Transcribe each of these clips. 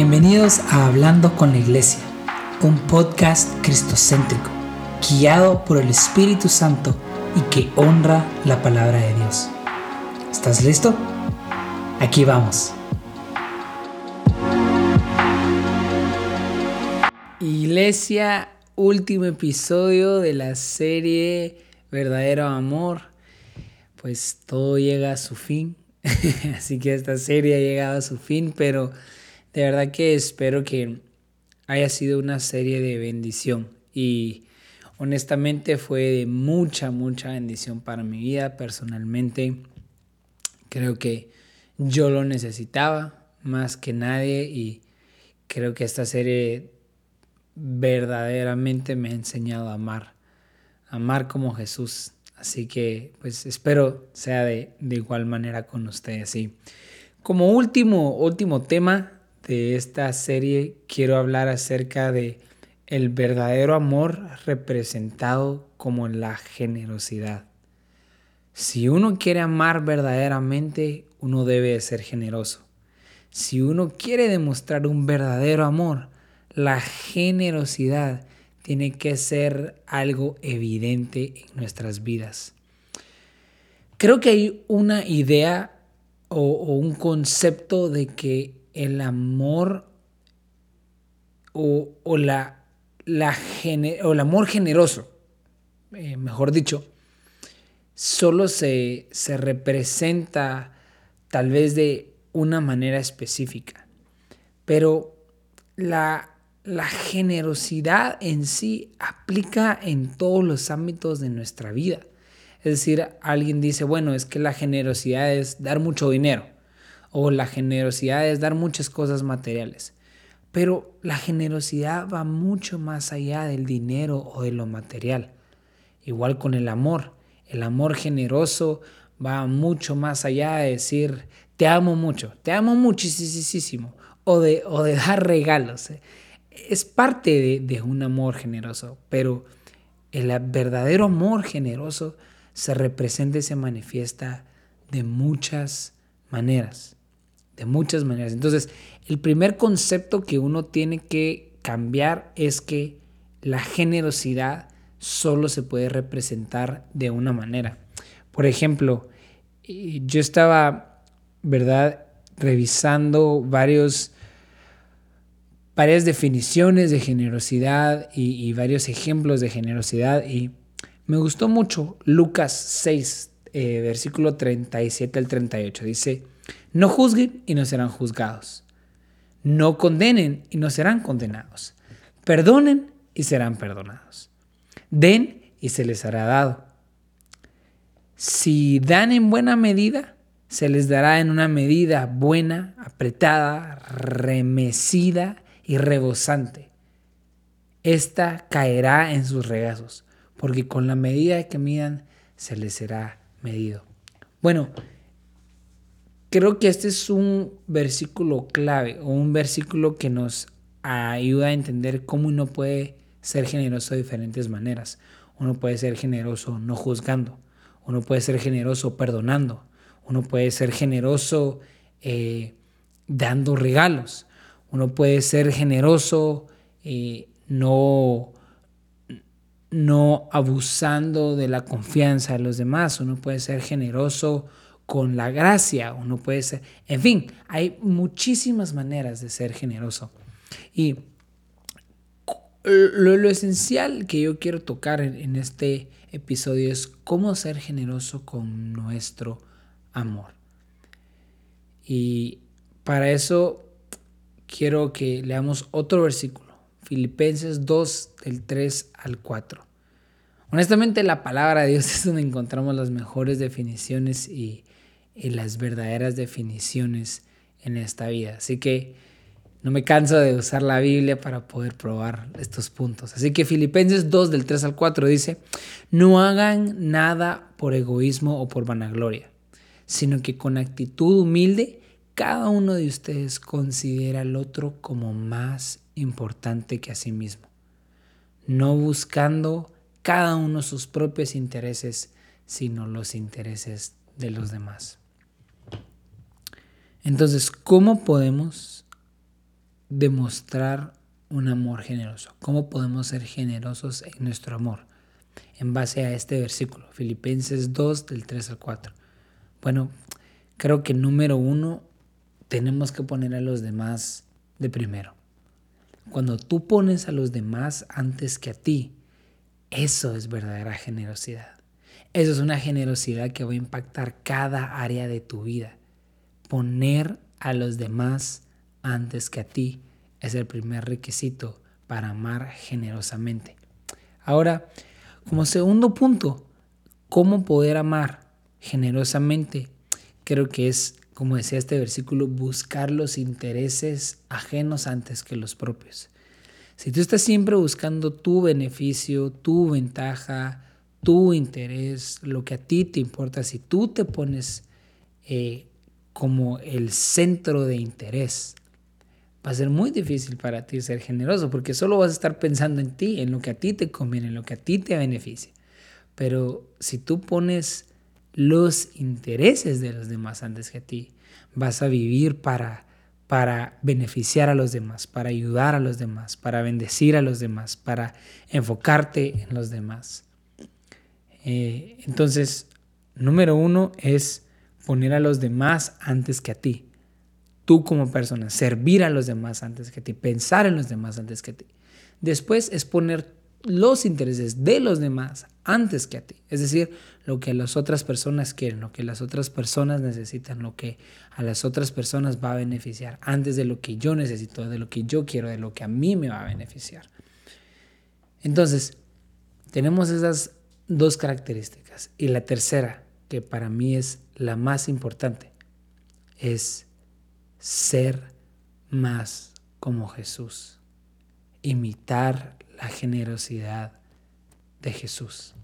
Bienvenidos a Hablando con la Iglesia, un podcast cristocéntrico, guiado por el Espíritu Santo y que honra la palabra de Dios. ¿Estás listo? Aquí vamos. Iglesia, último episodio de la serie Verdadero Amor. Pues todo llega a su fin. Así que esta serie ha llegado a su fin, pero de verdad que espero que haya sido una serie de bendición y honestamente fue de mucha, mucha bendición para mi vida personalmente. Creo que yo lo necesitaba más que nadie y creo que esta serie verdaderamente me ha enseñado a amar, amar como Jesús. Así que pues espero sea de, de igual manera con ustedes. Y como último, último tema, de esta serie quiero hablar acerca de el verdadero amor representado como la generosidad. Si uno quiere amar verdaderamente, uno debe ser generoso. Si uno quiere demostrar un verdadero amor, la generosidad tiene que ser algo evidente en nuestras vidas. Creo que hay una idea o, o un concepto de que el amor o, la, la o el amor generoso, eh, mejor dicho, solo se, se representa tal vez de una manera específica. Pero la, la, generosidad en sí aplica en todos los ámbitos de nuestra vida. Es decir, alguien dice, bueno, es que la generosidad es dar mucho dinero o la generosidad es dar muchas cosas materiales. Pero la generosidad va mucho más allá del dinero o de lo material. Igual con el amor. El amor generoso va mucho más allá de decir, te amo mucho, te amo muchísimo, o de, o de dar regalos. Es parte de, de un amor generoso, pero el verdadero amor generoso se representa y se manifiesta de muchas maneras de muchas maneras. Entonces, el primer concepto que uno tiene que cambiar es que la generosidad solo se puede representar de una manera. Por ejemplo, yo estaba, ¿verdad?, revisando varios, varias definiciones de generosidad y, varios ejemplos de generosidad y me gustó mucho Lucas 6, eh, versículo 37 al 38. Dice, no juzguen y no serán juzgados. No condenen y no serán condenados. Perdonen y serán perdonados. Den y se les hará dado. Si dan en buena medida, se les dará en una medida buena, apretada, remecida y rebosante. Esta caerá en sus regazos, porque con la medida que midan se les será medido. Bueno, Creo que este es un versículo clave o un versículo que nos ayuda a entender cómo uno puede ser generoso de diferentes maneras. Uno puede ser generoso no juzgando, uno puede ser generoso perdonando, uno puede ser generoso eh, dando regalos, uno puede ser generoso eh, no, no abusando de la confianza de los demás, uno puede ser generoso con la gracia, uno puede ser, en fin, hay muchísimas maneras de ser generoso. Y lo, esencial que yo quiero tocar en, este episodio es cómo ser generoso con nuestro amor. Y para eso quiero que leamos otro versículo, Filipenses 2 del 3 al 4. Honestamente la palabra de Dios es donde encontramos las mejores definiciones y y las verdaderas definiciones en esta vida. Así que no me canso de usar la Biblia para poder probar estos puntos. Así que Filipenses 2 del 3 al 4 dice, no hagan nada por egoísmo o por vanagloria, sino que con actitud humilde cada uno de ustedes considera al otro como más importante que a sí mismo, no buscando cada uno sus propios intereses, sino los intereses de los demás. Entonces, ¿cómo podemos demostrar un amor generoso? ¿Cómo podemos ser generosos en nuestro amor? En base a este versículo, Filipenses 2 del 3 al 4. Bueno, creo que número uno, tenemos que poner a los demás de primero. Cuando tú pones a los demás antes que a ti, eso es verdadera generosidad. Eso es una generosidad que va a impactar cada área de tu vida. Poner a los demás antes que a ti es el primer requisito para amar generosamente. Ahora, como segundo punto, ¿cómo poder amar generosamente? Creo que es, como decía este versículo, buscar los intereses ajenos antes que los propios. Si tú estás siempre buscando tu beneficio, tu ventaja, tu interés, lo que a ti te importa, si tú te pones eh, como el centro de interés, va a ser muy difícil para ti ser generoso porque solo vas a estar pensando en ti, en lo que a ti te conviene, en lo que a ti te beneficia. Pero si tú pones los intereses de los demás antes que a ti, vas a vivir para, para beneficiar a los demás, para ayudar a los demás, para bendecir a los demás, para enfocarte en los demás. Eh, entonces, número uno es poner a los demás antes que a ti. Tú como persona, servir a los demás antes que a ti, pensar en los demás antes que a ti. Después es poner los intereses de los demás antes que a ti. Es decir, lo que las otras personas quieren, lo que las otras personas necesitan, lo que a las otras personas va a beneficiar, antes de lo que yo necesito, de lo que yo quiero, de lo que a mí me va a beneficiar. Entonces, tenemos esas dos características. Y la tercera, que para mí es la más importante, es ser más como Jesús, imitar la generosidad de Jesús.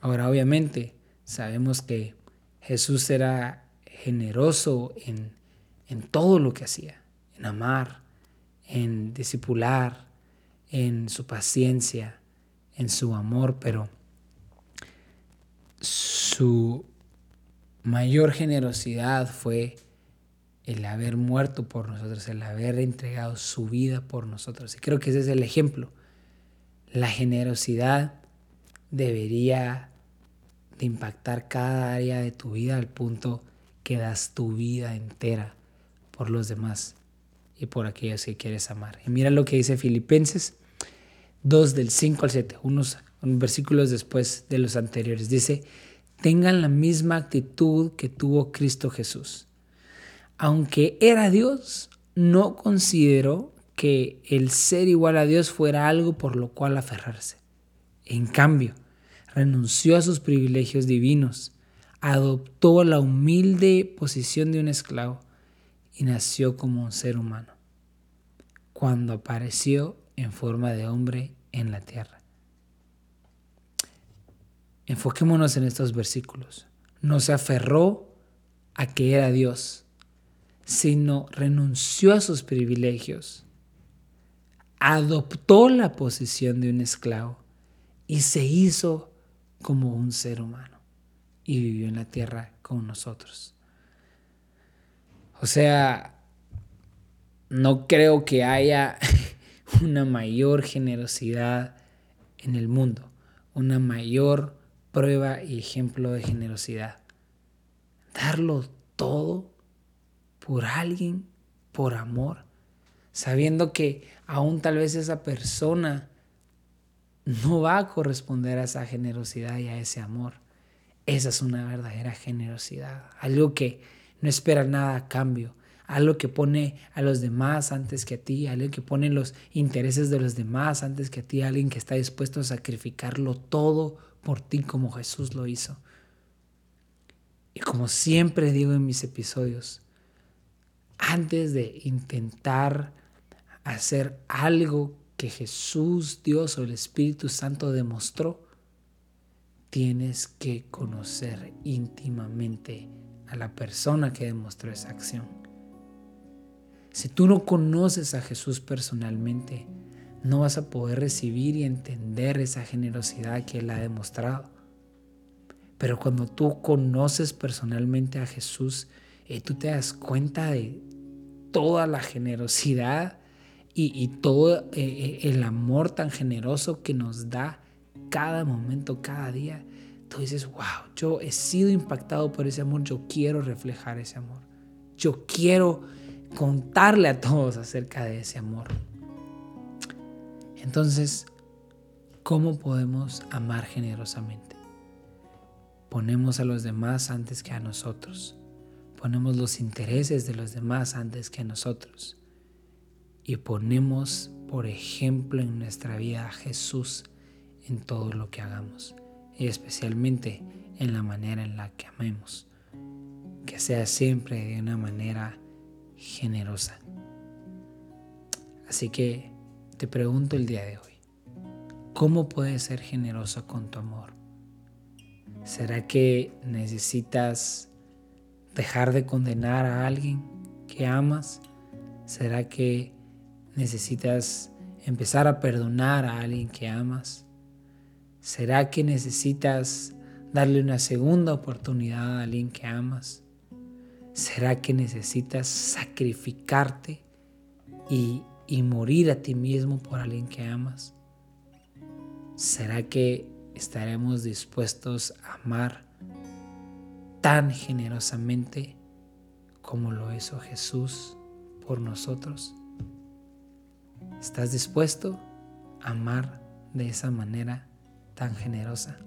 Ahora, obviamente, sabemos que Jesús era generoso en, en todo lo que hacía, en amar, en discipular, en su paciencia, en su amor, pero su mayor generosidad fue el haber muerto por nosotros, el haber entregado su vida por nosotros. Y creo que ese es el ejemplo. La generosidad debería de impactar cada área de tu vida al punto que das tu vida entera por los demás y por aquellos que quieres amar. Y mira lo que dice Filipenses 2 del 5 al 7, unos versículos después de los anteriores. Dice, tengan la misma actitud que tuvo Cristo Jesús. Aunque era Dios, no consideró que el ser igual a Dios fuera algo por lo cual aferrarse. En cambio, renunció a sus privilegios divinos, adoptó la humilde posición de un esclavo y nació como un ser humano, cuando apareció en forma de hombre en la tierra. Enfoquémonos en estos versículos. No se aferró a que era Dios, sino renunció a sus privilegios, adoptó la posición de un esclavo y se hizo como un ser humano y vivió en la tierra con nosotros. O sea, no creo que haya una mayor generosidad en el mundo, una mayor prueba y ejemplo de generosidad. Darlo todo por alguien, por amor, sabiendo que aún tal vez esa persona no va a corresponder a esa generosidad y a ese amor. Esa es una verdadera generosidad, algo que no espera nada a cambio, algo que pone a los demás antes que a ti, algo que pone los intereses de los demás antes que a ti, alguien que está dispuesto a sacrificarlo todo por ti como Jesús lo hizo. Y como siempre digo en mis episodios, antes de intentar hacer algo que Jesús, Dios o el Espíritu Santo demostró, tienes que conocer íntimamente a la persona que demostró esa acción. Si tú no conoces a Jesús personalmente, no vas a poder recibir y entender esa generosidad que Él ha demostrado. Pero cuando tú conoces personalmente a Jesús, eh, tú te das cuenta de toda la generosidad y, todo eh, eh, el amor tan generoso que nos da cada momento, cada día, tú dices, wow, yo he sido impactado por ese amor, yo quiero reflejar ese amor. Yo quiero contarle a todos acerca de ese amor. Entonces, ¿cómo podemos amar generosamente? Ponemos a los demás antes que a nosotros. Ponemos los intereses de los demás antes que a nosotros. Y ponemos, por ejemplo, en nuestra vida a Jesús en todo lo que hagamos. Y especialmente en la manera en la que amemos. Que sea siempre de una manera generosa. Así que te pregunto el día de hoy, ¿cómo puedes ser generoso con tu amor? ¿Será que necesitas dejar de condenar a alguien que amas? ¿Será que necesitas empezar a perdonar a alguien que amas? ¿Será que necesitas darle una segunda oportunidad a alguien que amas? ¿Será que necesitas sacrificarte y, morir a ti mismo por alguien que amas? ¿Será que estaremos dispuestos a amar tan generosamente como lo hizo Jesús por nosotros? ¿Estás dispuesto a amar de esa manera tan generosa?